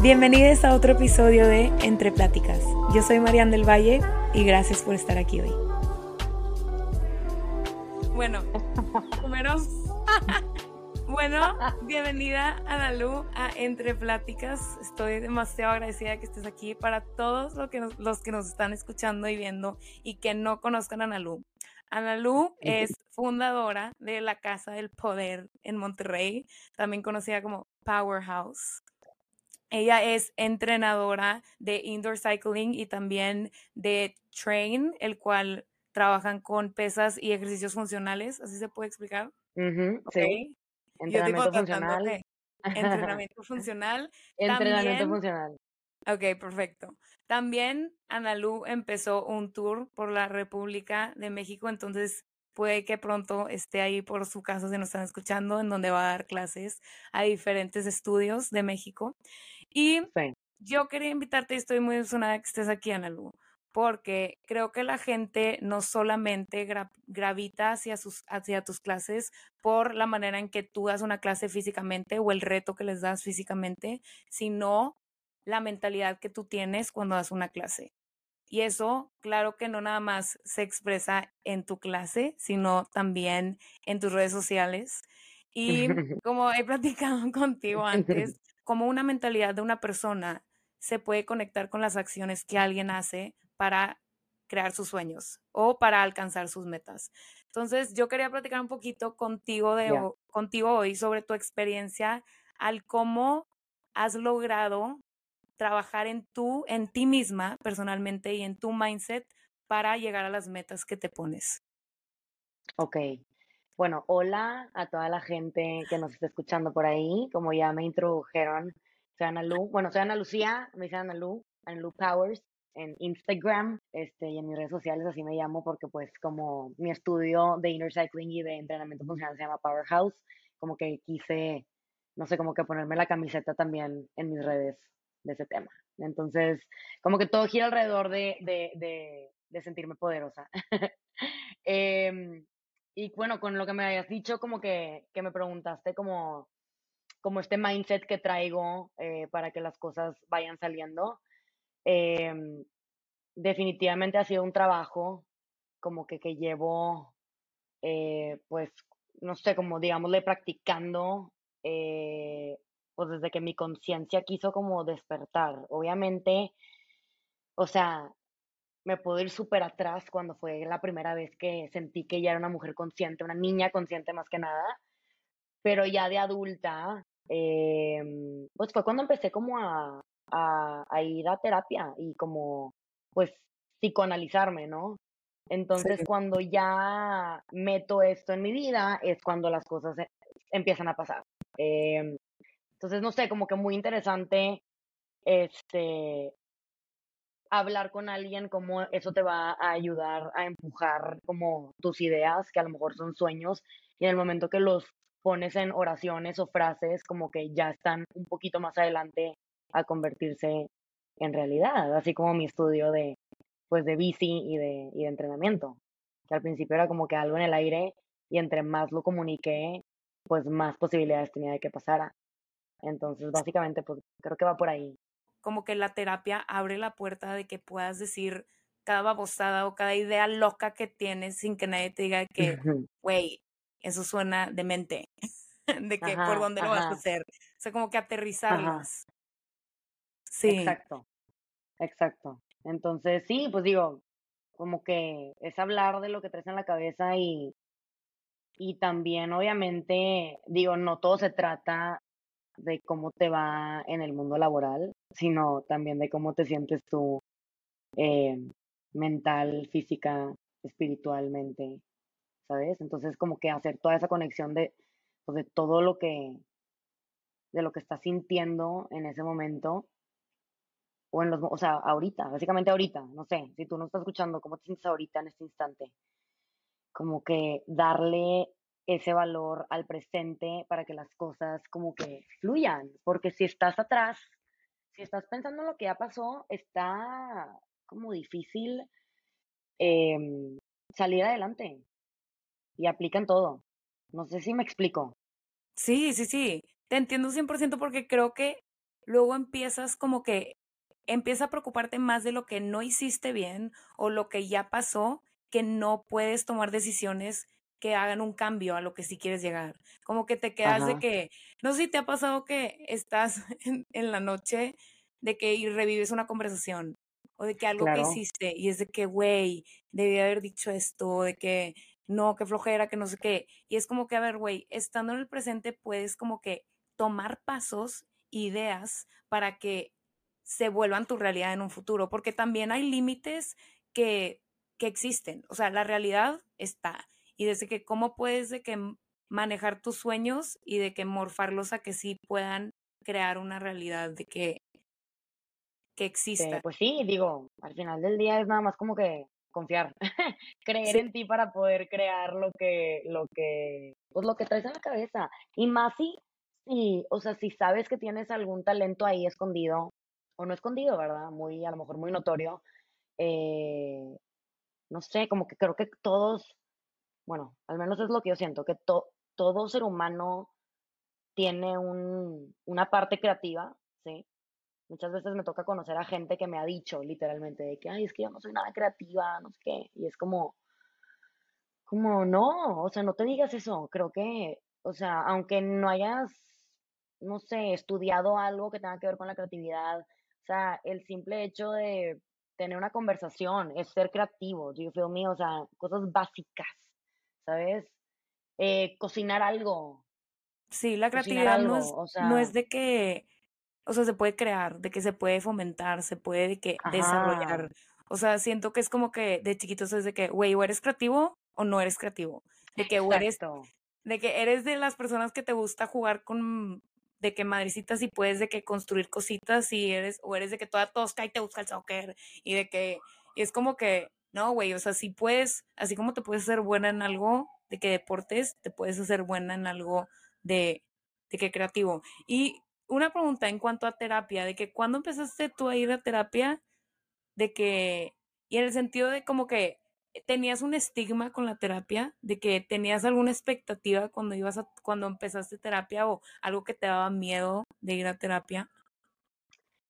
Bienvenidos a otro episodio de Entre Pláticas. Yo soy Marian del Valle y gracias por estar aquí hoy. Bueno, primero, bueno, bienvenida Analu a Entre Pláticas. Estoy demasiado agradecida que estés aquí para todos los que nos, los que nos están escuchando y viendo y que no conozcan a Analu. Analu es fundadora de la Casa del Poder en Monterrey, también conocida como Powerhouse. Ella es entrenadora de indoor cycling y también de train, el cual trabajan con pesas y ejercicios funcionales, así se puede explicar. Sí. Entrenamiento funcional. entrenamiento funcional. entrenamiento funcional. Ok, perfecto. También Analu empezó un tour por la República de México, entonces puede que pronto esté ahí por su casa si nos están escuchando, en donde va a dar clases a diferentes estudios de México. Y yo quería invitarte y estoy muy emocionada que estés aquí, Analu, porque creo que la gente no solamente gravita hacia, sus, hacia tus clases por la manera en que tú das una clase físicamente o el reto que les das físicamente, sino la mentalidad que tú tienes cuando das una clase. Y eso, claro que no nada más se expresa en tu clase, sino también en tus redes sociales. Y como he platicado contigo antes, como una mentalidad de una persona se puede conectar con las acciones que alguien hace para crear sus sueños o para alcanzar sus metas. Entonces, yo quería platicar un poquito contigo, de, contigo hoy sobre tu experiencia al cómo has logrado trabajar en tú, en ti misma personalmente y en tu mindset para llegar a las metas que te pones. Ok, bueno, hola a toda la gente que nos está escuchando por ahí. Como ya me introdujeron, soy Ana Lu. Bueno, soy Ana Lucía, me dicen Ana Lu, Ana Lu Powers en Instagram este, y en mis redes sociales, así me llamo porque pues como mi estudio de inner cycling y de entrenamiento funcional se llama Powerhouse, como que quise, no sé, como que ponerme la camiseta también en mis redes de ese tema. Entonces, como que todo gira alrededor de, de, de, de sentirme poderosa. eh, y bueno, con lo que me hayas dicho, como que, que me preguntaste como, como este mindset que traigo eh, para que las cosas vayan saliendo. Em, definitivamente ha sido un trabajo como que, que llevo, eh, pues, no sé, como digámosle, practicando, eh, pues desde que mi conciencia quiso como despertar. Obviamente, o sea, me puedo ir súper atrás cuando fue la primera vez que sentí que ya era una mujer consciente, una niña consciente más que nada, pero ya de adulta, em, pues fue cuando empecé como a, a, ir a terapia y como, pues, psicoanalizarme, ¿no? Entonces, cuando ya meto esto en mi vida, es cuando las cosas e, empiezan a pasar. Em, entonces, no sé, como que muy interesante este, hablar con alguien, cómo eso te va a ayudar a empujar como tus ideas, que a lo mejor son sueños, y en el momento que los pones en oraciones o frases, como que ya están un poquito más adelante a convertirse en realidad, así como mi estudio de, pues, de bici y de, y de entrenamiento, que al principio era como que algo en el aire y entre más lo comuniqué, pues más posibilidades tenía de que pasara. Entonces, básicamente, pues creo que va por ahí como que la terapia abre la puerta de que puedas decir cada babosada o cada idea loca que tienes sin que nadie te diga que, güey, eso suena demente, de que por dónde lo vas a hacer. O sea, como que aterrizarlas. Sí. Exacto, exacto. Entonces, sí, pues digo, como que es hablar de lo que traes en la cabeza y, y también, obviamente, digo, no todo se trata de cómo te va en el mundo laboral, sino también de cómo te sientes tú eh, mental, física, espiritualmente, ¿sabes? Entonces como que hacer toda esa conexión de, pues, de todo lo que, de lo que estás sintiendo en ese momento, o en los, o sea, ahorita, básicamente ahorita, no sé, si tú no estás escuchando, ¿cómo te sientes ahorita en este instante? Como que darle ese valor al presente para que las cosas como que fluyan, porque si estás atrás, si estás pensando en lo que ya pasó, está como difícil em, salir adelante y aplican todo. No sé si me explico. Sí, sí, sí, te entiendo 100% porque creo que luego empiezas como que empieza a preocuparte más de lo que no hiciste bien o lo que ya pasó, que no puedes tomar decisiones que hagan un cambio a lo que sí quieres llegar. Como que te quedas de que, no sé si te ha pasado que estás en, la noche de que y revives una conversación o de que algo que hiciste y es de que, güey, debí haber dicho esto, de que no, qué flojera, que no sé qué. Y es como que, a ver, güey, estando en el presente puedes como que tomar pasos, ideas para que se vuelvan tu realidad en un futuro, porque también hay límites que, que existen. O sea, la realidad está y desde que cómo puedes de que manejar tus sueños y de que morfarlos a que sí puedan crear una realidad de que, que exista. pues sí, digo, al final del día es nada más como que confiar, creer en ti para poder crear lo que, lo que, pues lo que traes en la cabeza. Y más si, si, o sea, si sabes que tienes algún talento ahí escondido, o no escondido, ¿verdad? Muy, a lo mejor muy notorio, eh, no sé, como que creo que todos bueno, al menos es lo que yo siento, que todo ser humano tiene un, una parte creativa, ¿sí? Muchas veces me toca conocer a gente que me ha dicho literalmente de que, ay, es que yo no soy nada creativa, no sé qué, y es como, como, no, o sea, no te digas eso, creo que, o sea, aunque no hayas, no sé, estudiado algo que tenga que ver con la creatividad, o sea, el simple hecho de tener una conversación es ser creativo, do you feel me? O sea, cosas básicas, ¿sabes? Eh, cocinar algo. Sí, la creatividad no, es, no es de que, o sea, se puede crear, de que se puede fomentar, se puede de que desarrollar. O sea, siento que es como que de chiquitos es de que, güey, o eres creativo o no eres creativo. De que o eres, de que eres de las personas que te gusta jugar con, de que madrecitas y puedes de que construir cositas y eres, o eres de que toda tosca y te busca el soccer y de que, y es como que, no, güey, o sea, si puedes, así como te puedes hacer buena en algo de que deportes, te puedes hacer buena en algo de, de que creativo. Y una pregunta en cuanto a terapia, de que cuando empezaste tú a ir a terapia, de que, y en el sentido de como que tenías un estigma con la terapia, de que tenías alguna expectativa cuando ibas a, cuando empezaste terapia o algo que te daba miedo de ir a terapia.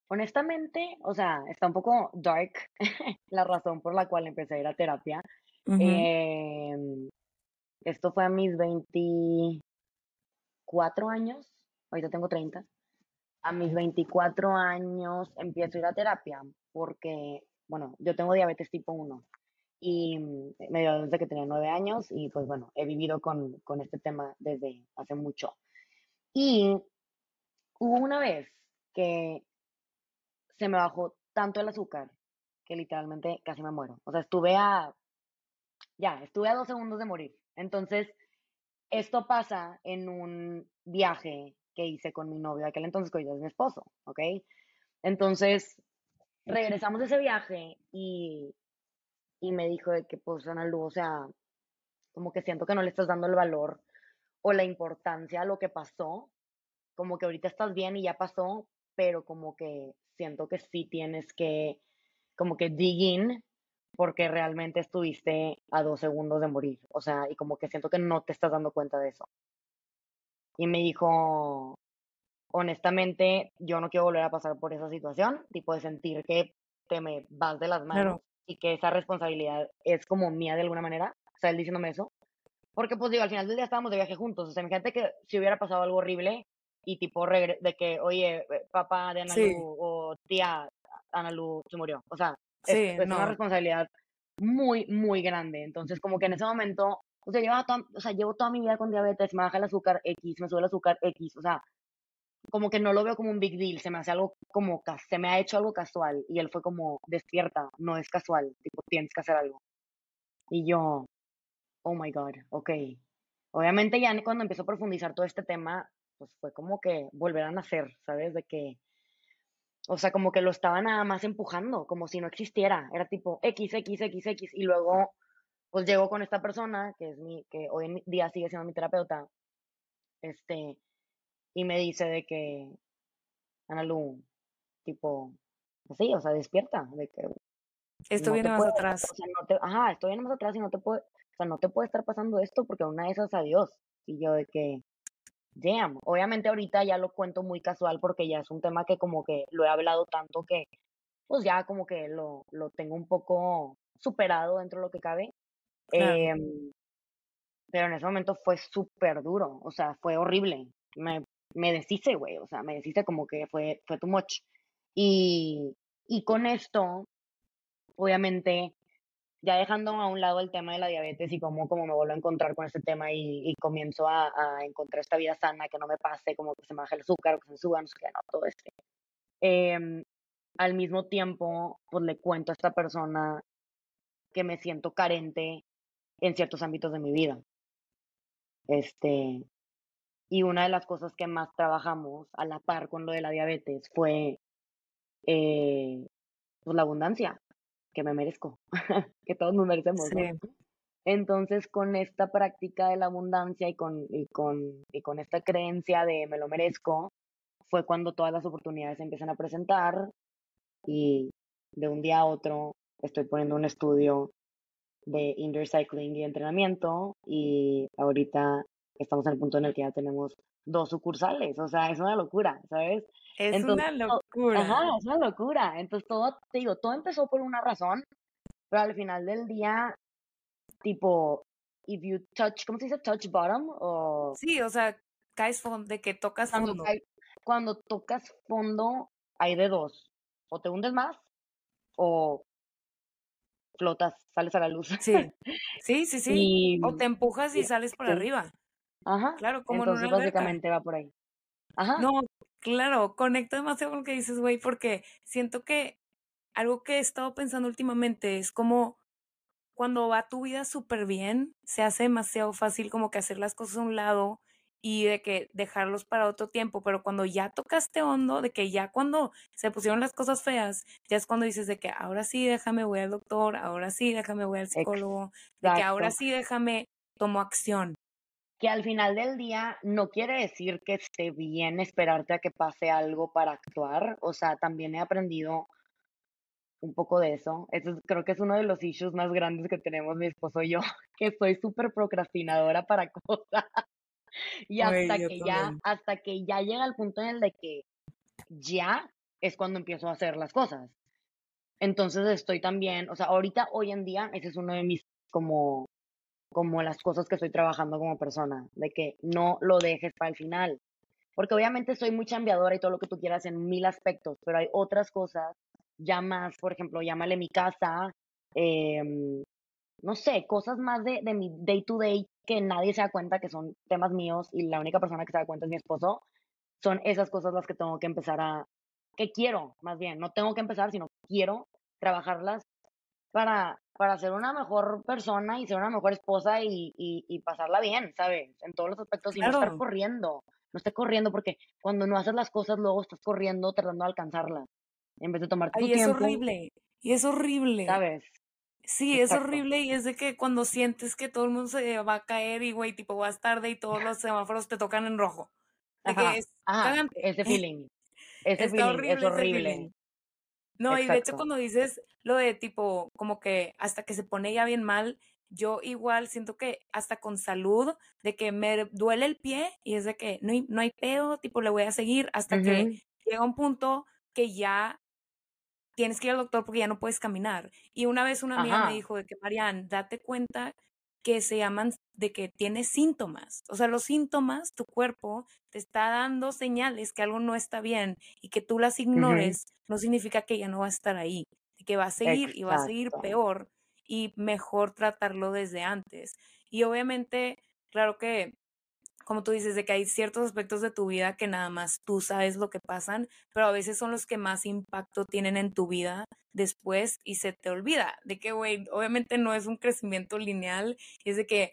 Honestamente, o sea, está un poco dark la razón por la cual empecé a ir a terapia. Em, esto fue a mis 24 años, ahorita tengo 30. A mis 24 años empiezo a ir a terapia porque, bueno, yo tengo diabetes tipo 1 y me dio desde que tenía 9 años y pues bueno, he vivido con, con este tema desde hace mucho. Y hubo una vez que se me bajó tanto el azúcar que literalmente casi me muero. O sea, estuve a, ya, estuve a dos segundos de morir. Entonces, esto pasa en un viaje que hice con mi novio, aquel entonces que hoy es mi esposo, ¿ok? Entonces, regresamos de ese viaje y, y me dijo de que, pues, Ana Lu, o sea, como que siento que no le estás dando el valor o la importancia a lo que pasó, como que ahorita estás bien y ya pasó, pero como que siento que sí tienes que como que dig in porque realmente estuviste a dos segundos de morir. O sea, y como que siento que no te estás dando cuenta de eso. Y me dijo, honestamente, yo no quiero volver a pasar por esa situación, tipo de sentir que te me vas de las manos y que esa responsabilidad es como mía de alguna manera. O sea, él diciéndome eso. Porque, pues digo, al final del día estábamos de viaje juntos. O sea, imagínate que si hubiera pasado algo horrible, y tipo de que, oye, eh, papá de Analu o tía Analu se murió. O sea, es, una responsabilidad muy, muy grande. Entonces, como que en ese momento, o sea, llevo toda, o sea, llevo toda mi vida con diabetes, me baja el azúcar X, me sube el azúcar X, o sea, como que no lo veo como un big deal, se me hace algo como, se me ha hecho algo casual. Y él fue como, despierta, no es casual, tipo, tienes que hacer algo. Y yo, oh my God, ok. Obviamente ya cuando empezó a profundizar todo este tema, pues fue como que volver a nacer, ¿sabes? De que, o sea, como que lo estaba nada más empujando, como si no existiera, era tipo X, X, X, X, y luego, pues llego con esta persona, que es mi, que hoy en día sigue siendo mi terapeuta, este, y me dice de que, Ana Lu, tipo, así, o sea, despierta, de que... Esto viene más atrás. O sea, no te, ajá, esto viene más atrás y no te puede, o sea, no te puede estar pasando esto porque una de esas adiós. Y yo de que, damn, obviamente ahorita ya lo cuento muy casual porque ya es un tema que como que lo he hablado tanto que pues ya como que lo, lo tengo un poco superado dentro de lo que cabe. Em, pero en ese momento fue súper duro, o sea, fue horrible. Me, me deshice, güey, o sea, me deshice como que fue, fue too much. Y, y con esto, obviamente, ya dejando a un lado el tema de la diabetes y cómo, cómo me vuelvo a encontrar con este tema y, y comienzo a, a, encontrar esta vida sana, que no me pase, como que se me baje el azúcar, que se me suba, no sé qué, no, todo esto. Eh, al mismo tiempo, pues le cuento a esta persona que me siento carente en ciertos ámbitos de mi vida. Este, y una de las cosas que más trabajamos a la par con lo de la diabetes fue eh, pues la abundancia que me merezco, que todos nos merecemos. Entonces, con esta práctica de la abundancia y con, y, con, y con esta creencia de me lo merezco, fue cuando todas las oportunidades se empiezan a presentar y de un día a otro estoy poniendo un estudio de indoor cycling y entrenamiento y ahorita estamos en el punto en el que ya tenemos dos sucursales, o sea, es una locura, ¿sabes? Es una locura. Ajá, es una locura. Entonces todo, te digo, todo empezó por una razón, pero al final del día, tipo, if you touch, ¿cómo se dice? Touch bottom o... Sí, o sea, caes fondo, de que tocas cuando fondo. cuando tocas fondo, hay de dos. O te hundes más, o flotas, sales a la luz. Sí, sí, sí, sí. o te empujas y sales por arriba. Ajá. Claro, como Entonces, en una básicamente va por ahí. Ajá. No, claro, conecto demasiado con lo que dices, güey, porque siento que algo que he estado pensando últimamente es como cuando va tu vida súper bien, se hace demasiado fácil como que hacer las cosas a un lado y de que dejarlos para otro tiempo, pero cuando ya tocaste hondo, de que ya cuando se pusieron las cosas feas, ya es cuando dices de que ahora sí déjame voy al doctor, ahora sí déjame voy al psicólogo, de que ahora sí déjame tomo acción. Que al final del día no quiere decir que esté bien esperarte a que pase algo para actuar, o sea, también he aprendido un poco de eso. Eso creo que es uno de los issues más grandes que tenemos mi esposo y yo, que soy súper procrastinadora para cosas. Y hasta que ya, hasta que ya llega el punto en el de que ya es cuando empiezo a hacer las cosas. Entonces estoy también, o sea, ahorita, hoy en día, ese es uno de mis, como, como las cosas que estoy trabajando como persona, de que no lo dejes para el final. Porque obviamente soy muy chambeadora y todo lo que tú quieras en mil aspectos, pero hay otras cosas ya más, por ejemplo, llámale mi casa, eh, no sé, cosas más de, de mi day to day que nadie se da cuenta que son temas míos y la única persona que se da cuenta es mi esposo, son esas cosas las que tengo que empezar a, que quiero, más bien, no tengo que empezar, sino quiero trabajarlas para, para ser una mejor persona y ser una mejor esposa y, y, y pasarla bien, ¿sabes? En todos los aspectos y no estar corriendo, no estar corriendo porque cuando no haces las cosas luego estás corriendo tratando de alcanzarlas en vez de tomar tu Ay, tiempo. es horrible, y es horrible. ¿Sabes? Sí, es horrible y es de que cuando sientes que todo el mundo se va a caer y, güey, tipo, vas tarde y todos los semáforos te tocan en rojo. Ajá, que es ajá, ese feeling. Ese feeling horrible es horrible. feeling. No, y de hecho cuando dices lo de tipo, como que hasta que se pone ya bien mal, yo igual siento que hasta con salud, de que me duele el pie y es de que no hay, no hay pedo, tipo le voy a seguir hasta que llega un punto que ya tienes que ir al doctor porque ya no puedes caminar. Y una vez una amiga me dijo de que, Marian, date cuenta que se llaman de que tienes síntomas. O sea, los síntomas, tu cuerpo te está dando señales que algo no está bien y que tú las ignores, no significa que ya no va a estar ahí, que va a seguir y va a seguir peor y mejor tratarlo desde antes. Y obviamente, claro que como tú dices, de que hay ciertos aspectos de tu vida que nada más tú sabes lo que pasan, pero a veces son los que más impacto tienen en tu vida después y se te olvida de que, güey, obviamente no es un crecimiento lineal, y es de que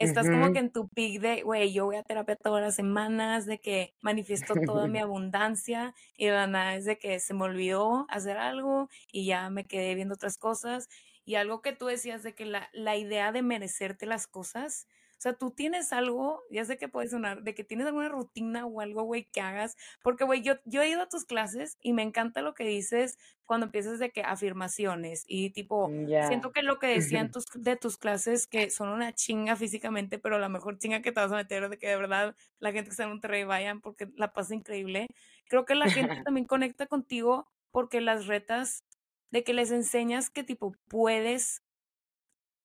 estás como que en tu pic de, güey, yo voy a terapia todas las semanas, de que manifiesto toda mi abundancia y de la nada es de que se me olvidó hacer algo y ya me quedé viendo otras cosas. Y algo que tú decías de que la, la idea de merecerte las cosas, O sea, tú tienes algo, ya sé que puede sonar, de que tienes alguna rutina o algo, güey, que hagas. Porque, güey, yo, yo he ido a tus clases y me encanta lo que dices cuando empiezas de que afirmaciones y tipo, siento que lo que decían tus, de tus clases que son una chinga físicamente, pero la mejor chinga que te vas a meter de que de verdad la gente que está en Monterrey vayan porque la pasa increíble. Creo que la gente también conecta contigo porque las retas de que les enseñas que tipo puedes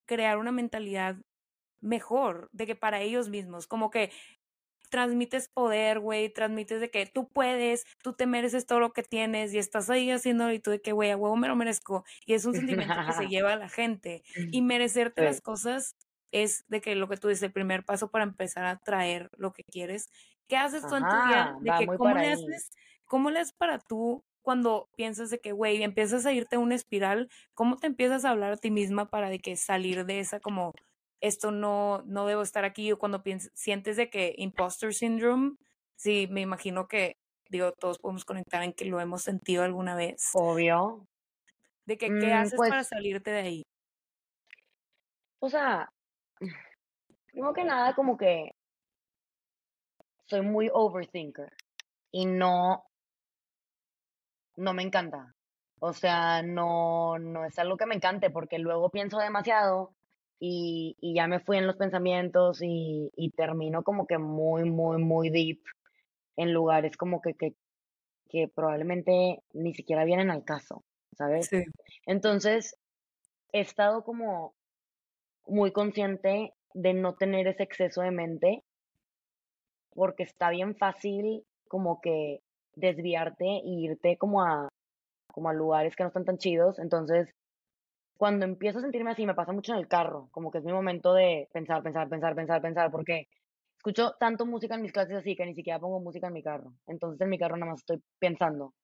crear una mentalidad mejor, de que para ellos mismos, como que transmites poder, güey, transmites de que tú puedes, tú te mereces todo lo que tienes y estás ahí haciendo y tú de que, güey, a huevo me lo merezco. Y es un sentimiento que se lleva a la gente. Y merecerte las cosas es de que lo que tú dices, el primer paso para empezar a traer lo que quieres. ¿Qué haces tú en tu día? De que, ¿cómo le haces? ¿Cómo le haces para tú cuando piensas de que, güey, empiezas a irte a una espiral, ¿cómo te empiezas a hablar a ti misma para de que salir de esa como, esto no, no debo estar aquí, o cuando sientes de que imposter syndrome, sí, me imagino que, digo, todos podemos conectar en que lo hemos sentido alguna vez. Obvio. De que, ¿qué mm, haces para pues salirte de ahí? O sea, primero que nada, como que soy muy overthinker y no no me encanta. O sea, no, no es algo que me encante porque luego pienso demasiado y, y ya me fui en los pensamientos y, y, termino como que muy, muy, muy deep en lugares como que, que, que probablemente ni siquiera vienen al caso, ¿sabes? Sí. Entonces, he estado como muy consciente de no tener ese exceso de mente porque está bien fácil como que desviarte e irte como a, como a lugares que no están tan chidos. Entonces, cuando empiezo a sentirme así, me pasa mucho en el carro, como que es mi momento de pensar, pensar, pensar, pensar, pensar, porque escucho tanto música en mis clases así que ni siquiera pongo música en mi carro. Entonces en mi carro nada más estoy pensando.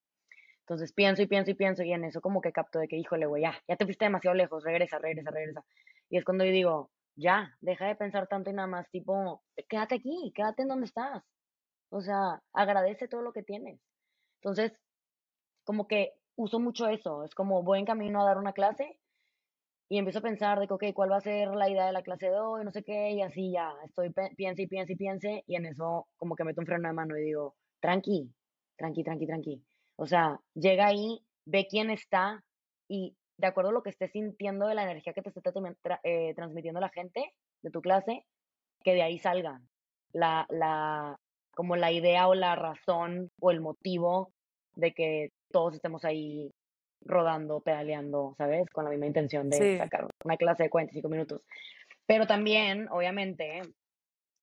Entonces pienso y pienso y pienso y en eso como que capto de que, híjole, güey, ya, ya te fuiste demasiado lejos, regresa, regresa, regresa. Y es cuando yo digo, ya, deja de pensar tanto y nada más, tipo, quédate aquí, quédate en donde estás. O sea, agradece todo lo que tienes. Entonces, como que uso mucho eso. Es como voy en camino a dar una clase y empiezo a pensar de que, ok, ¿cuál va a ser la idea de la clase de hoy? No sé qué, y así ya, estoy, piense y piense y piense, y en eso como que meto un freno de mano y digo, tranqui, tranqui, tranqui, tranqui. O sea, llega ahí, ve quién está y de acuerdo a lo que estés sintiendo de la energía que te está eh, transmitiendo la gente de tu clase, que de ahí salga la, la, como la idea o la razón o el motivo de que todos estemos ahí rodando, pedaleando, ¿sabes? Con la misma intención de sacar una clase de 45 minutos. Pero también, obviamente,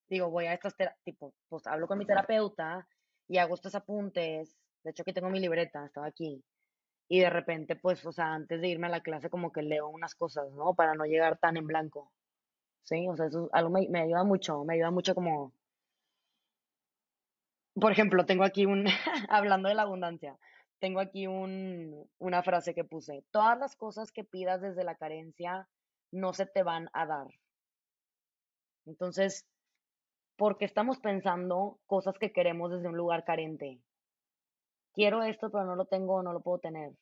digo, voy a estas, tipo, pues hablo con mi terapeuta y hago estos apuntes. De hecho, aquí tengo mi libreta, estaba aquí. Y de repente, pues, o sea, antes de irme a la clase, como que leo unas cosas, ¿no? Para no llegar tan en blanco. Sí, o sea, eso algo me, me ayuda mucho, me ayuda mucho como por ejemplo, tengo aquí un, hablando de la abundancia, tengo aquí un, una frase que puse, todas las cosas que pidas desde la carencia no se te van a dar. Entonces, ¿por qué estamos pensando cosas que queremos desde un lugar carente? Quiero esto, pero no lo tengo, no lo puedo tener.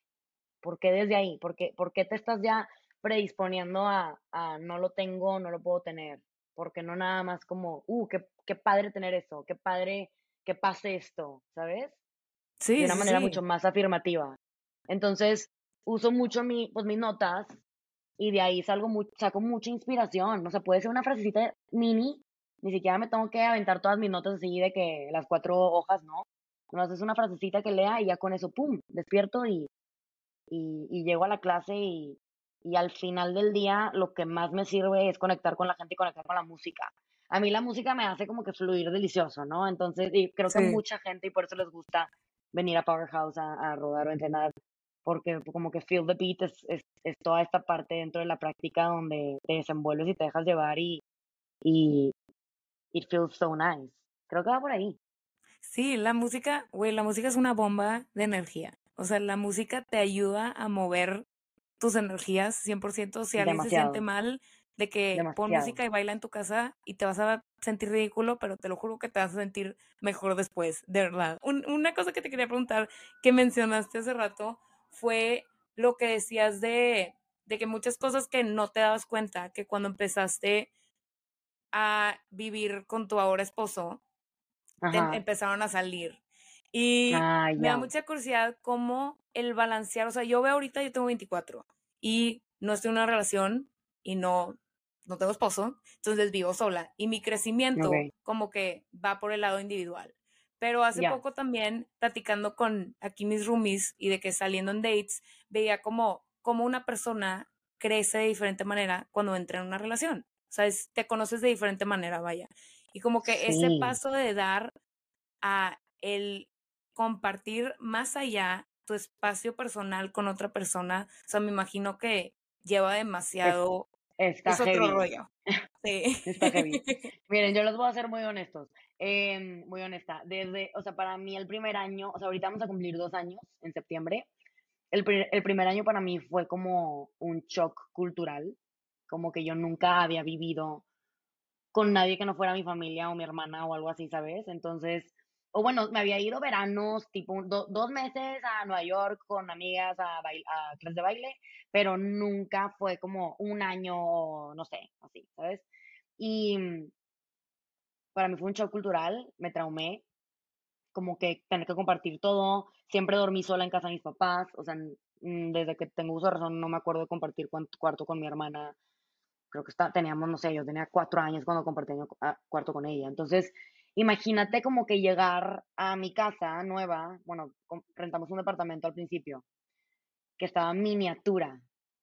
¿Por qué desde ahí? ¿Por qué, por qué te estás ya predisponiendo a, a, no lo tengo, no lo puedo tener? Porque no nada más como, uh, qué, qué padre tener eso, qué padre que pase esto, ¿sabes? Sí. De una manera mucho más afirmativa. Entonces, uso mucho mi, pues, mis notas y de ahí salgo saco mucha inspiración. O sea, puede ser una frasecita mini, ni siquiera me tengo que aventar todas mis notas así de que las cuatro hojas, ¿no? No es una frasecita que lea y ya con eso, ¡pum!, despierto y, y, y llego a la clase y, y al final del día lo que más me sirve es conectar con la gente y conectar con la música a mí la música me hace como que fluir delicioso, ¿no? Entonces, y creo que mucha gente, y por eso les gusta venir a Powerhouse a, rodar o entrenar, porque como que feel the beat es, es, toda esta parte dentro de la práctica donde te desenvuelves y te dejas llevar y, y it feels so nice. Creo que va por ahí. Sí, la música, güey, la música es una bomba de energía. O sea, la música te ayuda a mover tus energías 100%. Si alguien se siente mal, de que pon música y baila en tu casa y te vas a sentir ridículo, pero te lo juro que te vas a sentir mejor después, de verdad. una cosa que te quería preguntar que mencionaste hace rato fue lo que decías de, de que muchas cosas que no te dabas cuenta, que cuando empezaste a vivir con tu ahora esposo, te em, empezaron a salir. Y Ah, me da mucha curiosidad cómo el balancear, o sea, yo veo ahorita, yo tengo 24 y no estoy en una relación y no, no tengo esposo, entonces vivo sola y mi crecimiento como que va por el lado individual. Pero hace poco también, platicando con aquí mis roomies y de que saliendo en dates, veía como, como una persona crece de diferente manera cuando entra en una relación. O sea, es- te conoces de diferente manera, vaya. Y como que ese paso de dar a el compartir más allá tu espacio personal con otra persona, o sea, me imagino que lleva Es- demasiado, está es otro rollo. Sí. Está heavy. Miren, yo los voy a ser muy honestos, em, muy honesta. Desde, o sea, para mí el primer año, o sea, ahorita vamos a cumplir dos años en septiembre. El, el primer año para mí fue como un shock cultural, como que yo nunca había vivido con nadie que no fuera mi familia o mi hermana o algo así, ¿sabes? Entonces, o bueno, me había ido veranos, tipo do- dos meses a Nueva York con amigas a, bail- a clases de baile, pero nunca fue como un año, no sé, así, ¿sabes? Y mm, para mí fue un shock cultural, me traumé, como que tener que compartir todo, siempre dormí sola en casa de mis papás, o sea, desde que tengo uso de razón no me acuerdo de compartir cuarto con mi hermana, creo que está, teníamos, no sé, yo tenía cuatro años cuando compartí ah, cuarto con ella. Entonces, imagínate como que llegar a mi casa nueva, bueno, rentamos un departamento al principio, que estaba miniatura.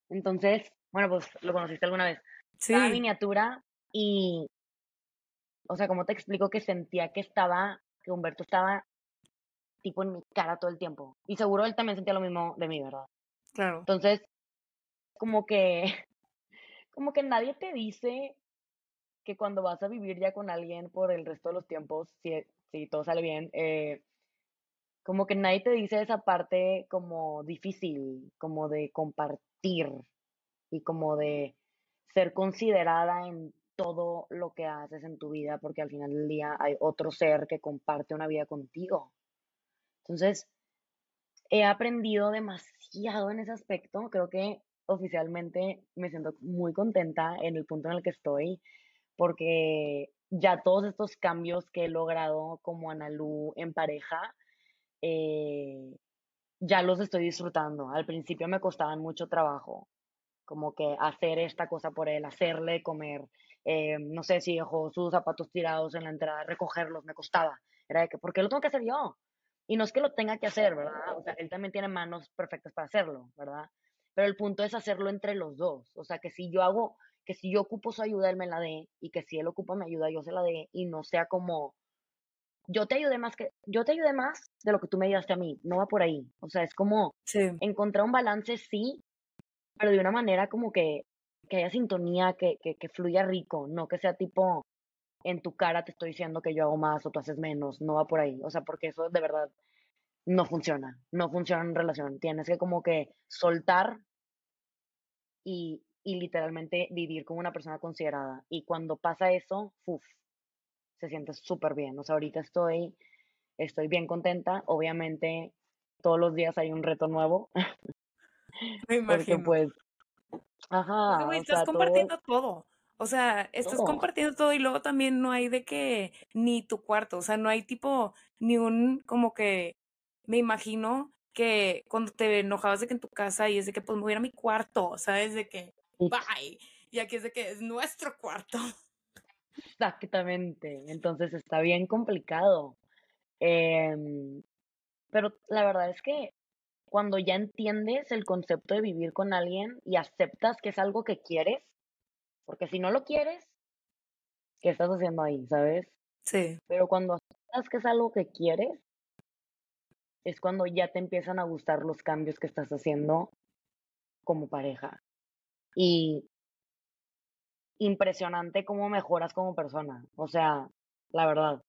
Entonces, bueno, pues lo conociste alguna vez. Estaba Sí, miniatura y, o sea, ¿cómo te explico que sentía que estaba, que Humberto estaba tipo en mi cara todo el tiempo? Y seguro él también sentía lo mismo de mí, ¿verdad? claro. Entonces, como que, como que nadie te dice que cuando vas a vivir ya con alguien por el resto de los tiempos, si, si todo sale bien, eh, como que nadie te dice esa parte como difícil, como de compartir y como de ser considerada en todo lo que haces en tu vida, porque al final del día hay otro ser que comparte una vida contigo. Entonces, he aprendido demasiado en ese aspecto. Creo que oficialmente me siento muy contenta en el punto en el que estoy, porque ya todos estos cambios que he logrado como Analu en pareja, eh, ya los estoy disfrutando. Al principio me costaban mucho trabajo, como que hacer esta cosa por él, hacerle comer. eh, no sé si dejó sus zapatos tirados en la entrada, recogerlos, me costaba. Era de que, ¿por qué lo tengo que hacer yo? Y no es que lo tenga que hacer, ¿verdad? O sea, él también tiene manos perfectas para hacerlo, ¿verdad? Pero el punto es hacerlo entre los dos. O sea, que si yo hago, que si yo ocupo su ayuda, él me la dé, y que si él ocupa mi ayuda, yo se la dé, y no sea como, yo te ayudé más que, yo te ayudé más de lo que tú me ayudaste a mí. No va por ahí. O sea, es como Sí, encontrar un balance, sí, pero de una manera como que, que haya sintonía, que, que, que fluya rico, no que sea tipo, en tu cara te estoy diciendo que yo hago más o tú haces menos, no va por ahí, o sea, porque eso de verdad no funciona, no funciona en relación, tienes que como que soltar y, y literalmente vivir como una persona considerada, y cuando pasa eso, uff, se siente súper bien, o sea, ahorita estoy, estoy bien contenta, obviamente todos los días hay un reto nuevo, me porque imagino. pues, Porque, ajá, güey, o estás sea, compartiendo todo. O sea, estás todo, compartiendo todo y luego también no hay de que ni tu cuarto, o sea, no hay tipo ni un como que me imagino que cuando te enojabas de que en tu casa y es de que pues me voy a ir a mi cuarto, ¿sabes? De que bye. Y aquí es de que es nuestro cuarto. Exactamente, entonces está bien complicado. Em, pero la verdad es que cuando ya entiendes el concepto de vivir con alguien y aceptas que es algo que quieres, porque si no lo quieres, ¿qué estás haciendo ahí, sabes? Sí. Pero cuando aceptas que es algo que quieres, es cuando ya te empiezan a gustar los cambios que estás haciendo como pareja. Y impresionante cómo mejoras como persona. O sea, la verdad.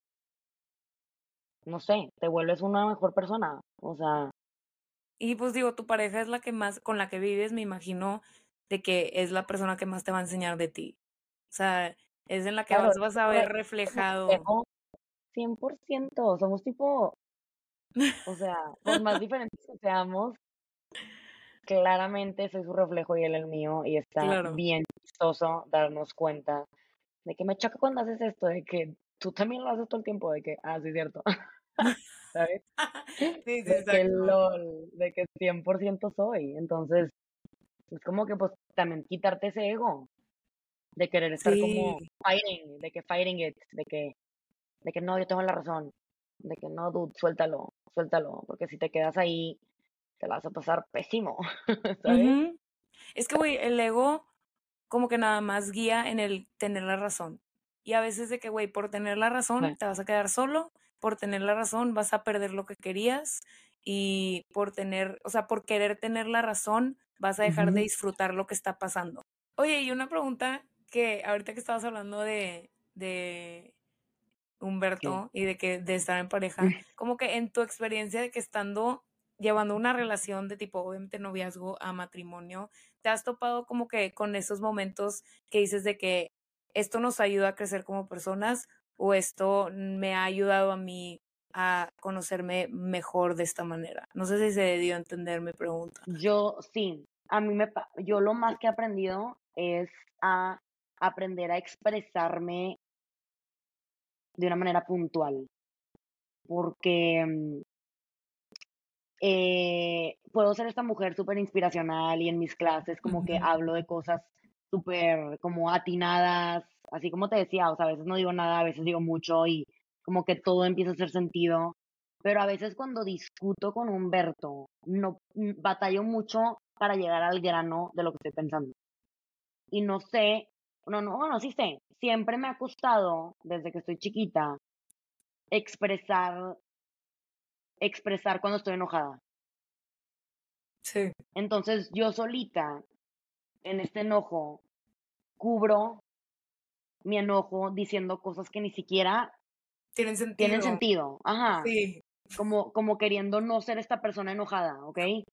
no sé, te vuelves una mejor persona. O sea, Y pues digo, tu pareja es la que más, con la que vives, me imagino, de que es la persona que más te va a enseñar de ti. O sea, es en la que claro, más vas a ver reflejado. espejo 100%, somos tipo, o sea, por más diferentes que seamos, claramente soy su reflejo y él el mío, y está Claro. bien chistoso darnos cuenta de que me choca cuando haces esto, de que tú también lo haces todo el tiempo, de que, ah, sí, es cierto. ¿Sabes? Sí, sí, De que lol, de que 100% soy. Entonces, es como que pues también quitarte ese ego de querer estar Sí, como fighting, de que fighting it, de que, de que no, yo tengo la razón, de que no, dude, suéltalo, suéltalo, porque si te quedas ahí, te la vas a pasar pésimo, ¿sabes? ujú. Es que, güey, el ego como que nada más guía en el tener la razón. Y a veces de que, güey, por tener la razón Sí. te vas a quedar solo, por tener la razón vas a perder lo que querías y por tener, o sea, por querer tener la razón vas a dejar de disfrutar lo que está pasando. Oye, y una pregunta que ahorita que estabas hablando de, de ¿Qué? Humberto y de que de estar en pareja, como que en tu experiencia de que estando llevando una relación de tipo obviamente noviazgo a matrimonio, ¿te has topado como que con esos momentos que dices de que esto nos ayuda a crecer como personas o esto me ha ayudado a mí a conocerme mejor de esta manera? No sé si se dio a entender mi pregunta. Yo sí, a mí me, yo lo más que he aprendido es a aprender a expresarme de una manera puntual, porque mm, eh, puedo ser esta mujer súper inspiracional y en mis clases como que Ujú. hablo de cosas súper como atinadas, así como te decía, o sea, a veces no digo nada, a veces digo mucho y como que todo empieza a hacer sentido, pero a veces cuando discuto con Humberto, no batallo mucho para llegar al grano de lo que estoy pensando. Y no sé, no, no, bueno, sí sé, siempre me ha costado, desde que estoy chiquita, expresar, expresar cuando estoy enojada. Sí. Entonces yo solita, en este enojo, cubro mi enojo diciendo cosas que ni siquiera Tienen tienen sentido. sentido. Ajá. Sí, Como, como queriendo no ser esta persona enojada, ¿ok? Y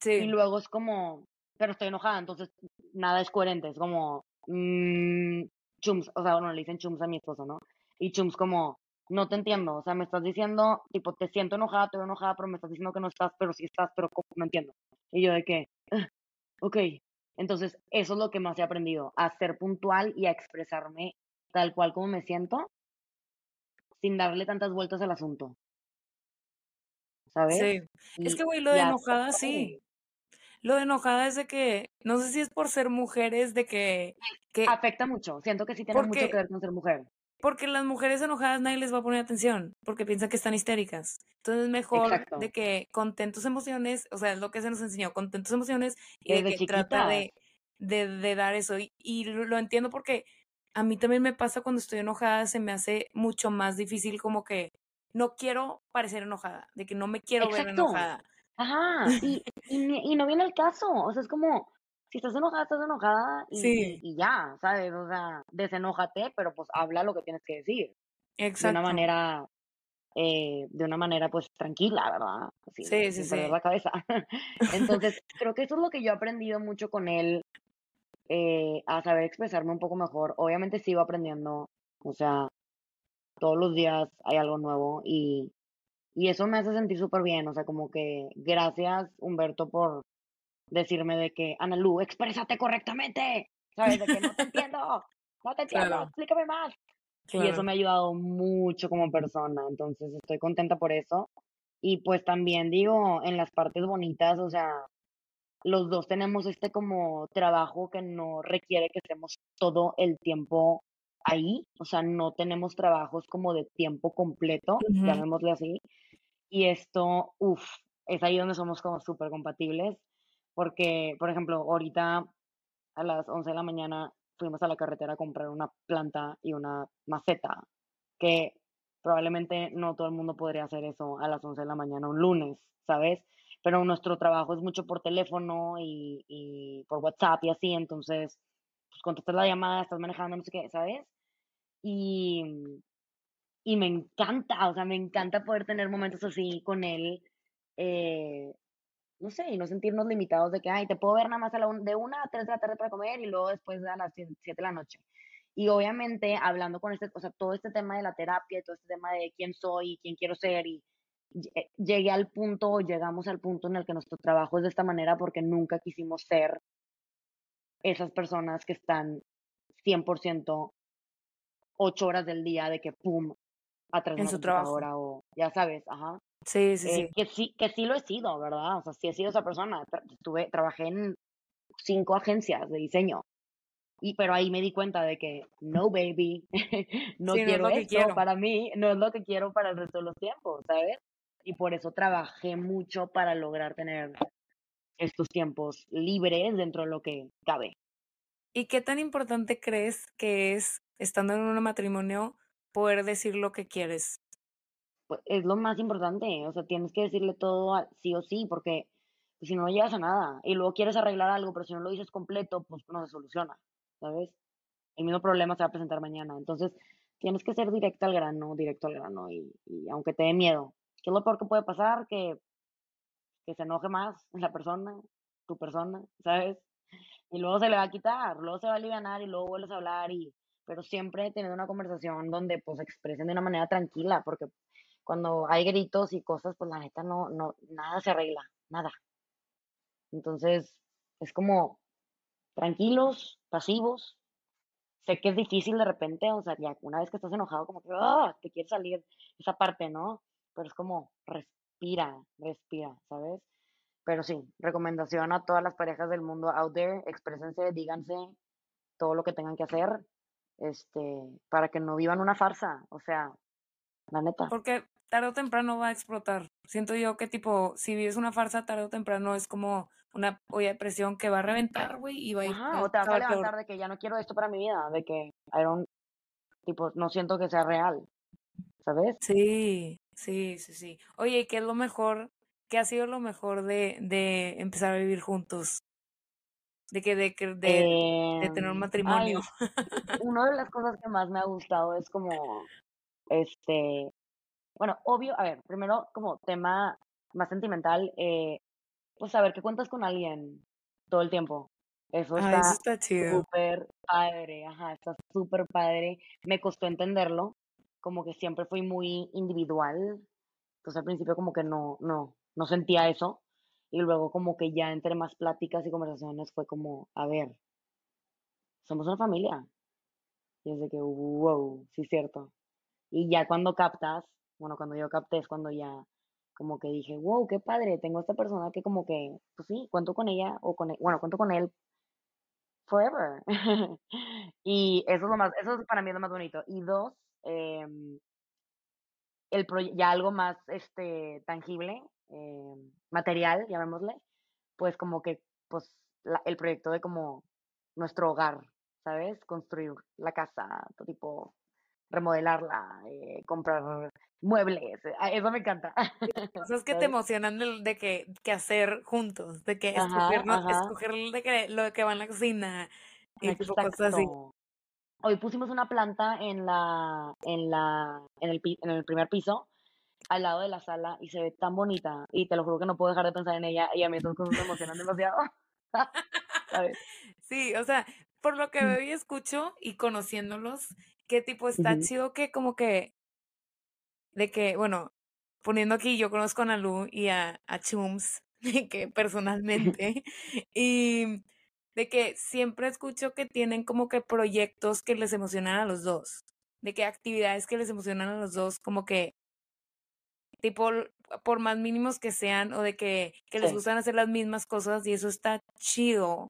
sí, luego es como, pero estoy enojada, entonces nada es coherente. Es como, mm, chums, o sea, bueno, le dicen chums a mi esposo, ¿no? Y chums como, no te entiendo, o sea, me estás diciendo, tipo, te siento enojada, estoy enojada, pero me estás diciendo que no estás, pero sí estás, pero ¿cómo? no entiendo. Y yo de que, "Ah, ok. Entonces, eso es lo que más he aprendido, a ser puntual y a expresarme tal cual como me siento, sin darle tantas vueltas al asunto, ¿sabes? sí. Es que, güey, lo de enojada sí. Lo de enojada es de que, no sé si es por ser mujeres, de que, que, Afecta mucho, siento que sí tiene mucho que ver con ser mujer. Porque las mujeres enojadas nadie les va a poner atención, porque piensan que están histéricas. Entonces es mejor de que con tus emociones, o sea, es lo que se nos enseñó, con tus emociones y de que trata de, de, de dar eso. Y, y lo, entiendo porque a mí también me pasa cuando estoy enojada, se me hace mucho más difícil como que no quiero parecer enojada, de que no me quiero ver enojada. Ajá. Y, y, y no viene el caso. O sea, es como, si estás enojada, estás enojada y, y, Sí, y ya, ¿sabes? O sea, desenójate, pero pues habla lo que tienes que decir. De una exacto. manera, eh, de una manera pues tranquila, ¿verdad? Así, Sí, sí, sin perder sí. la cabeza. Entonces, creo que eso es lo que yo he aprendido mucho con él, eh, a saber expresarme un poco mejor. Obviamente sigo aprendiendo, o sea, todos los días hay algo nuevo y, y eso me hace sentir súper bien. O sea, como que gracias, Humberto, por decirme de que, Ana Lu, exprésate correctamente. ¿Sabes? De que no te entiendo, no te entiendo, Claro, explícame más. Y eso claro. me ha ayudado mucho como persona, entonces estoy contenta por eso. Y pues también digo, en las partes bonitas, o sea, los dos tenemos este como trabajo que no requiere que estemos todo el tiempo ahí, o sea, no tenemos trabajos como de tiempo completo, Ujú. llamémosle así. Y esto, uff, es ahí donde somos como súper compatibles, porque, por ejemplo, ahorita a las 11 de la mañana fuimos a la carretera a comprar una planta y una maceta, que probablemente no todo el mundo podría hacer eso a las 11 de la mañana un lunes, ¿sabes? Pero nuestro trabajo es mucho por teléfono y, y por WhatsApp y así, entonces, pues contestas la llamada, estás manejando, no sé qué, ¿sabes? Y, y me encanta, o sea, me encanta poder tener momentos así con él, eh, no sé, y no sentirnos limitados de que, ay, te puedo ver nada más a la de una a tres de la tarde para comer y luego después a las siete de la noche. Y obviamente hablando con este, o sea, todo este tema de la terapia, todo este tema de quién soy y quién quiero ser y eh, llegué al punto, o llegamos al punto en el que nuestro trabajo es de esta manera porque nunca quisimos ser esas personas que están 100% ocho horas del día de que pum, atrás de En una su trabajo. o ya sabes, ajá. Sí, sí, Eh, sí. que sí, que sí lo he sido, ¿verdad? O sea, sí he sido esa persona. Tra- Estuve, trabajé en cinco agencias de diseño. Y, pero ahí me di cuenta de que, no, baby, no Sí, no es quiero lo que esto quiero. para mí, no es lo que quiero para el resto de los tiempos, ¿sabes? Y por eso trabajé mucho para lograr tener estos tiempos libres dentro de lo que cabe. ¿Y qué tan importante crees que es, estando en un matrimonio, poder decir lo que quieres? Pues es lo más importante, o sea, tienes que decirle todo a- sí o sí, porque si no, llegas a nada. Y luego quieres arreglar algo, pero si no lo dices completo, pues no se soluciona, ¿sabes? El mismo problema se va a presentar mañana. Entonces, tienes que ser directa al grano, directo al grano, y, y aunque te dé miedo, ¿qué es lo peor que puede pasar? Que, que se enoje más la persona, tu persona, ¿sabes? Y luego se le va a quitar, luego se va a aliviar y luego vuelves a hablar y pero siempre teniendo una conversación donde pues se expresen de una manera tranquila, porque cuando hay gritos y cosas, pues la neta no, no, nada se arregla, nada. Entonces, es como tranquilos, pasivos. Sé que es difícil de repente, o sea, ya una vez que estás enojado, como que ¡ah! te quiere salir esa parte, ¿no? Pero es como respira, respira, ¿sabes? Pero sí, recomendación a todas las parejas del mundo out there, exprésense, díganse todo lo que tengan que hacer, este, para que no vivan una farsa, o sea, la neta. Porque tarde o temprano va a explotar. Siento yo que tipo, si vives una farsa tarde o temprano es como una olla de presión que va a reventar, güey, y va a ir o te vas a peor. levantar de que ya no quiero esto para mi vida, de que I don't, tipo, no siento que sea real, ¿sabes? Sí, sí, sí, sí. Oye, ¿y ¿qué es lo mejor? ¿Qué ha sido lo mejor de, de empezar a vivir juntos? De que de, de, de tener un Em, matrimonio. ay, una de las cosas que más me ha gustado es como, este, bueno, obvio, a ver, primero como tema más sentimental, eh, pues saber que cuentas con alguien todo el tiempo. Eso está súper padre, ajá, está súper padre. Me costó entenderlo, como que siempre fui muy individual, entonces al principio como que no, no, no sentía eso. Y luego como que ya entre más pláticas y conversaciones fue como, a ver, somos una familia. Y es de que, wow, sí es cierto. Y ya cuando captas, bueno, cuando yo capté es cuando ya como que dije, wow, qué padre, tengo esta persona que como que, pues sí, cuento con ella o con él, bueno, cuento con él forever. y eso es lo más, eso es para mí lo más bonito. Y dos, em, el ya algo más este tangible, em, material, llamémosle, pues como que pues la- el proyecto de como nuestro hogar, ¿sabes? Construir la casa, todo tipo remodelarla, eh, comprar muebles, eh, ah, eso me encanta. Cosas que te emocionan de, de que, que hacer juntos, de que Ajá, escoger, no- ajá, escoger de que, lo que va en la cocina y tipo cosas así. Hoy pusimos una planta en la, en la, en el, en el primer piso, al lado de la sala, y se ve tan bonita, y te lo juro que no puedo dejar de pensar en ella, y a mí esas cosas me emocionan demasiado, ¿sabes? Sí, o sea, por lo que veo y escucho y conociéndolos, qué tipo está chido que como que, de que, bueno, poniendo aquí, yo conozco a Nalu y a, a Chums, que personalmente, y de que siempre escucho que tienen como que proyectos que les emocionan a los dos, de que actividades que les emocionan a los dos, como que tipo, por más mínimos que sean, o de que, que les Sí, gustan hacer las mismas cosas, y eso está chido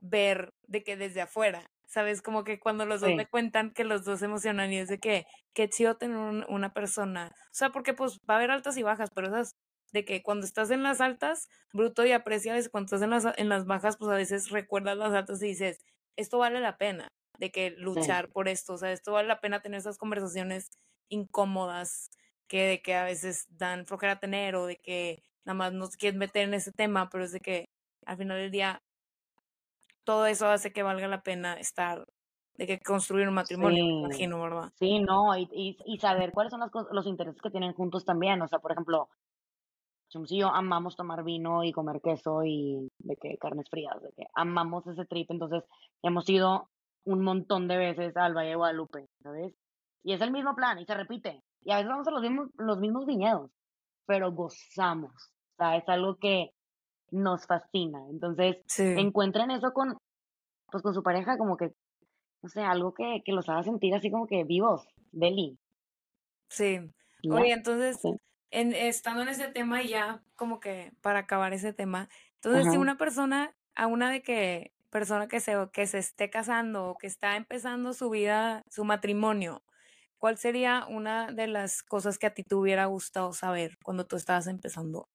ver de que desde afuera, ¿sabes? Como que cuando los dos me cuentan que los dos se emocionan y es de que, qué chido tener un- una persona. O sea, porque pues va a haber altas y bajas, pero esas de que cuando estás en las altas, bruto y aprecias, cuando estás en las, en las bajas, pues a veces recuerdas las altas y dices, esto vale la pena de que sí, luchar por esto, o sea, esto vale la pena tener esas conversaciones incómodas que de que a veces dan flojera tener o de que nada más no te quieres meter en ese tema, pero es de que al final del día todo eso hace que valga la pena estar, de que construir un matrimonio, me imagino, ¿verdad? sí, no, y, y, y saber cuáles son los intereses que tienen juntos también, o sea, por ejemplo, Chums y yo amamos tomar vino y comer queso y de que carnes frías, de que amamos ese trip, entonces hemos ido un montón de veces al Valle de Guadalupe, ¿sabes? Y es el mismo plan y se repite. Y a veces vamos a los mismos, los mismos viñedos, pero gozamos. O sea, es algo que nos fascina. Entonces, Sí. encuentren eso con, pues, con su pareja, como que no sé, algo que, que los haga sentir así como que vivos, Beli. Sí. y Oye, ya, entonces, sí. en, estando en ese tema y ya, como que para acabar ese tema, entonces si una persona, a una de que, persona que se, que se esté casando o que está empezando su vida, su matrimonio, ¿cuál sería una de las cosas que a ti te hubiera gustado saber cuando tú estabas empezando?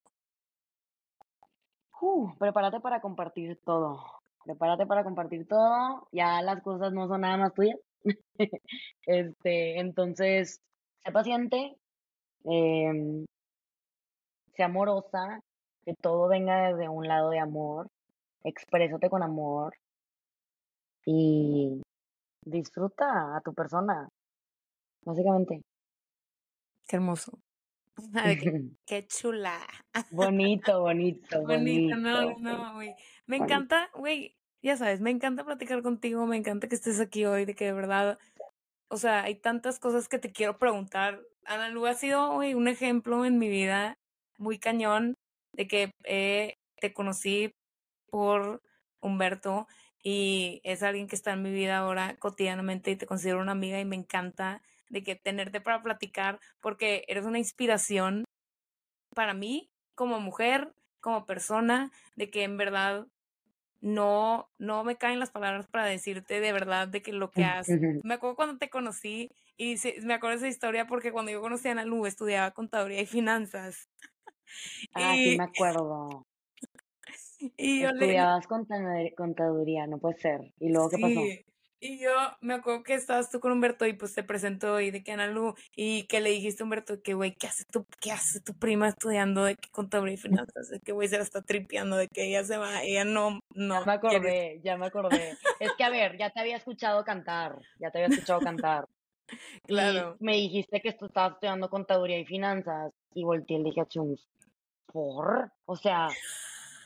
Uh, prepárate para compartir todo. Prepárate para compartir todo. Ya las cosas no son nada más tuyas. Este, entonces, sé paciente, em, sé amorosa, que todo venga desde un lado de amor, exprésate con amor y disfruta a tu persona, básicamente. Qué hermoso. Qué chula. Bonito, bonito, Bonito, no, bonito. no, güey. Me bonito. encanta, güey, ya sabes, me encanta platicar contigo, me encanta que estés aquí hoy, de que de verdad, o sea, hay tantas cosas que te quiero preguntar. Ana Lu ha sido, güey, un ejemplo en mi vida muy cañón de que eh, te conocí por Humberto y es alguien que está en mi vida ahora cotidianamente y te considero una amiga y me encanta de que tenerte para platicar porque eres una inspiración para mí como mujer, como persona, de que en verdad no, no me caen las palabras para decirte de verdad de que lo que haces. Me acuerdo cuando te conocí y se- me acuerdo esa historia porque cuando yo conocí a Ana Lu estudiaba contaduría y finanzas. Ah, sí me acuerdo. y yo le, Estudiabas contaduría, no puede ser. ¿Y luego qué pasó? Y yo me acuerdo que estabas tú con Humberto y pues te presentó y de que Ana Lu y que le dijiste a Humberto que güey, ¿qué hace tu, qué hace tu prima estudiando de que contaduría y finanzas? De que güey se la está tripeando, de que ella se va, ella no, no Ya me quiere. acordé, ya me acordé. Es que, a ver, ya te había escuchado cantar, ya te había escuchado cantar. Y Claro. me dijiste que tú estabas estudiando contaduría y finanzas. Y volteé y le dije a Chums, ¿por? O sea,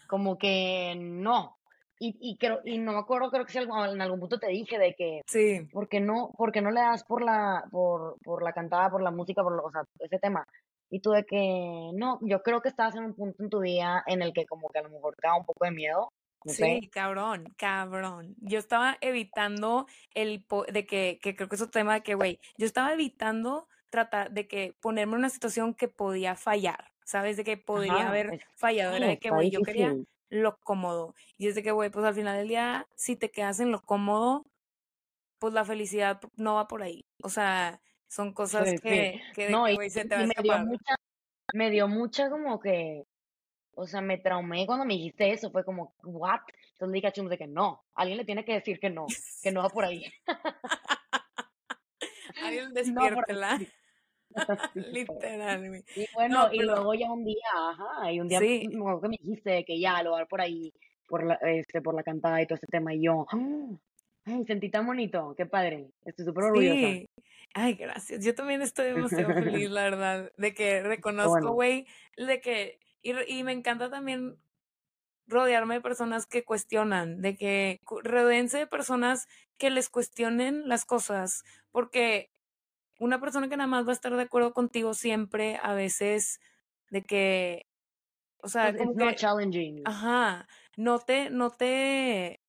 como que no. Y, y creo, y no me acuerdo, creo que si en algún punto te dije de que, Sí, ¿por qué no, por qué no le das por la, por, por la cantada, por la música, por lo- o sea, ese tema? Y tú de que, no, yo creo que estabas en un punto en tu vida en el que como que a lo mejor te daba un poco de miedo, no sé. sí, cabrón, cabrón. Yo estaba evitando el de que, que creo que es otro tema de que, güey, yo estaba evitando tratar de que ponerme en una situación que podía fallar, ¿sabes? De que podría Ajá, haber fallado. sí, Era de que, güey, yo quería. Lo cómodo. Y es de que, güey, pues al final del día, si te quedas en lo cómodo, pues la felicidad no va por ahí. O sea, son cosas Sí, sí. que, que No, que, y, se te y va a me dio mucha, me dio mucha como que, o sea, me traumé cuando me dijiste eso, fue como, ¿what? Entonces le dije a de que no, alguien le tiene que decir que no, que no va por ahí. Alguien despiértela. Literal. Y bueno, No, y pero luego ya un día, ajá, y un día sí, me que me dijiste que ya lo dar por ahí, por la, este, por la cantada y todo ese tema, y yo, ¡ah! ay, sentí tan bonito, qué padre, estoy súper orgullosa. sí. Ay, gracias. Yo también estoy demasiado feliz, la verdad, de que reconozco, bueno, güey, de que, y, y me encanta también rodearme de personas que cuestionan, de que rodéense de personas que les cuestionen las cosas, porque una persona que nada más va a estar de acuerdo contigo siempre, a veces, de que, o sea, not que, challenging. ajá, no te, no te,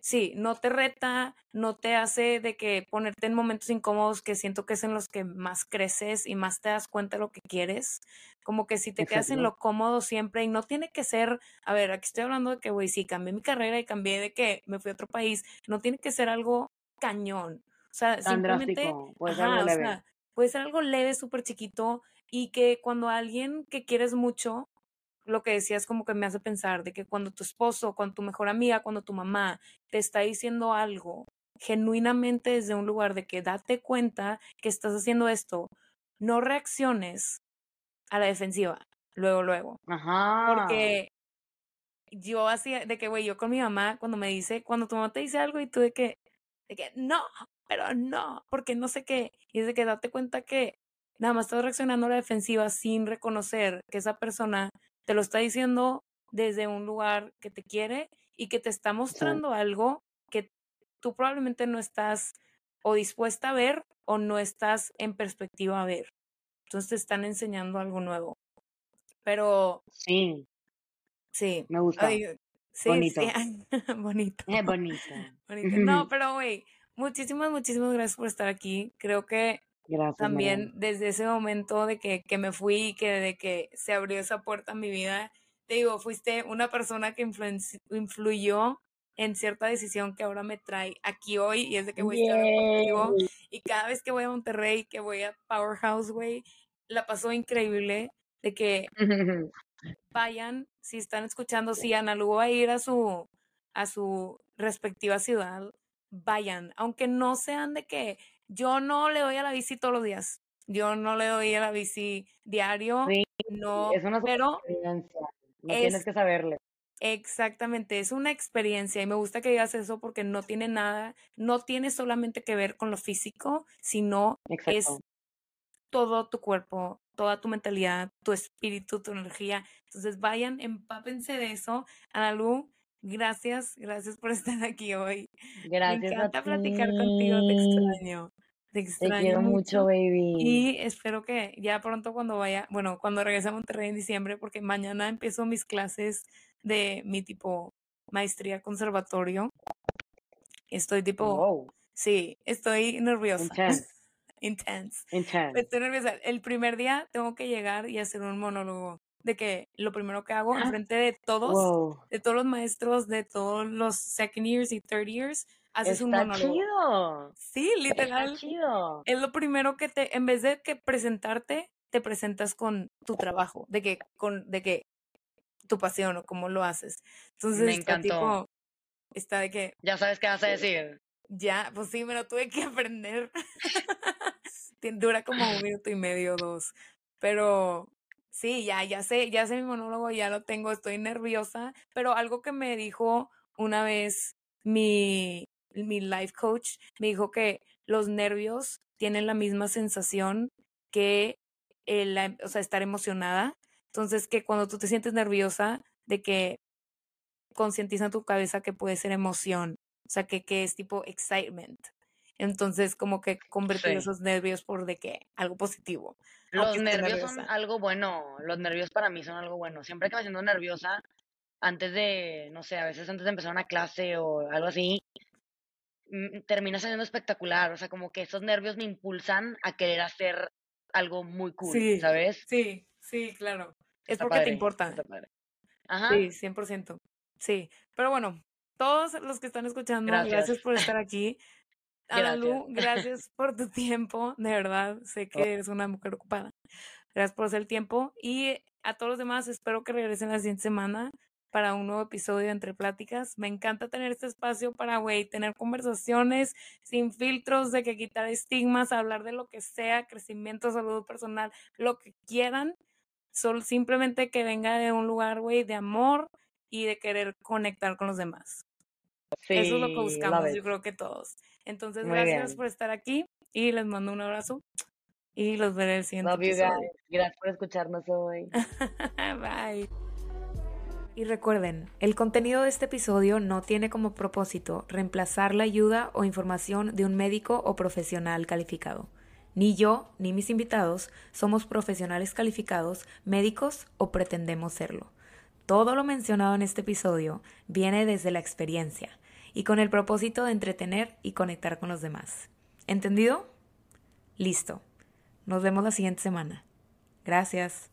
sí, no te reta, no te hace de que ponerte en momentos incómodos que siento que es en los que más creces y más te das cuenta de lo que quieres. Como que si te quedas en lo cómodo siempre y no tiene que ser, a ver, aquí estoy hablando de que, güey, sí, cambié mi carrera y cambié de que me fui a otro país, no tiene que ser algo cañón. O sea, Tan simplemente, drástico, puede ser algo o leve. sea, puede ser algo leve, súper chiquito y que cuando alguien que quieres mucho lo que decías como que me hace pensar de que cuando tu esposo, cuando tu mejor amiga, cuando tu mamá te está diciendo algo genuinamente desde un lugar de que date cuenta que estás haciendo esto, no reacciones a la defensiva, luego, luego. Ajá. Porque yo hacía, de que, güey, yo con mi mamá, cuando me dice, cuando tu mamá te dice algo y tú de que, de que, no, pero no, porque no sé qué, y es de que date cuenta que nada más estás reaccionando a la defensiva sin reconocer que esa persona te lo está diciendo desde un lugar que te quiere y que te está Sí. mostrando algo que tú probablemente no estás o dispuesta a ver o no estás en perspectiva a ver. Entonces te están enseñando algo nuevo. Pero Sí, sí, me gusta. ay, sí, sí, Bonito. bonito. Es bonito. Bonito. No, pero güey, muchísimas, muchísimas gracias por estar aquí. Creo que Gracias, también Mariana. desde ese momento de que, que me fui y que de que se abrió esa puerta en mi vida, te digo, fuiste una persona que influyó en cierta decisión que ahora me trae aquí hoy y es de que voy a estar contigo y cada vez que voy a Monterrey, que voy a Powerhouse, güey, la pasó increíble de que vayan, si están escuchando, si Analu va a ir a su, a su respectiva ciudad, vayan, aunque no sean de que yo no le doy a la bici todos los días, yo no le doy a la bici diario, Sí, no, es una pero. No es- tienes que saberle. Exactamente, es una experiencia y me gusta que digas eso porque no tiene nada, no tiene solamente que ver con lo físico, sino es todo tu cuerpo, toda tu mentalidad, tu espíritu, tu energía. Entonces vayan, empápense de eso. Analu, gracias, gracias por estar aquí hoy. Me Gracias a encanta platicar contigo, te extraño, te Te extraño quiero mucho, mucho. baby. Y espero que ya pronto cuando vaya, bueno, cuando regrese a Monterrey en diciembre, porque mañana empiezo mis clases de mi tipo maestría conservatorio. Estoy tipo, Wow, sí, estoy nerviosa. intense, Intense. intense. Estoy nerviosa. El primer día tengo que llegar y hacer un monólogo de que lo primero que hago enfrente de todos, Wow, de todos los maestros, de todos los second years y third years, haces un está monólogo. chido. Sí, Está literal. chido. Es lo primero que te, en vez de que presentarte, te presentas con tu trabajo, de que, con, de que tu pasión o cómo lo haces. Entonces Me está tipo, está de que Ya sabes qué vas a decir. ya, pues sí, me lo tuve que aprender. Dura como un minuto y medio, dos. Pero sí, ya, ya sé, ya sé mi monólogo, ya lo tengo, estoy nerviosa. Pero algo que me dijo una vez mi, mi life coach, me dijo que los nervios tienen la misma sensación que el, la- o sea, estar emocionada. Entonces, que cuando tú te sientes nerviosa, de que concientiza en tu cabeza que puede ser emoción, o sea, que, que es tipo excitement. Entonces, como que convertir Sí. esos nervios por de que algo positivo. Los nervios son algo bueno. Los nervios para mí son algo bueno. Siempre que me siento nerviosa, antes de, no sé, a veces antes de empezar una clase o algo así, mm, termina siendo espectacular. O sea, como que esos nervios me impulsan a querer hacer algo muy cool, Sí, ¿sabes? sí, sí, claro. Es porque te importa. Ajá, Sí, 100%. Sí, pero bueno, todos los que están escuchando, gracias gracias. por estar aquí. Gracias. Analu, gracias por tu tiempo, de verdad, sé que eres una mujer ocupada. Gracias por hacer el tiempo y a todos los demás espero que regresen la siguiente semana para un nuevo episodio de Entre Pláticas. Me encanta tener este espacio para, güey, tener conversaciones sin filtros, de que quitar estigmas, hablar de lo que sea, crecimiento, salud personal, lo que quieran. Solo simplemente que venga de un lugar, güey, de amor y de querer conectar con los demás. Eso es lo que buscamos, yo creo que todos. Entonces, Muy gracias bien. por estar aquí y les mando un abrazo y los veré el siguiente Love you episodio. guys. Gracias por escucharnos hoy. Bye. Y recuerden, el contenido de este episodio no tiene como propósito reemplazar la ayuda o información de un médico o profesional calificado. Ni yo ni mis invitados somos profesionales calificados, médicos o pretendemos serlo. Todo lo mencionado en este episodio viene desde la experiencia y con el propósito de entretener y conectar con los demás. ¿Entendido? Listo. Nos vemos la siguiente semana. Gracias.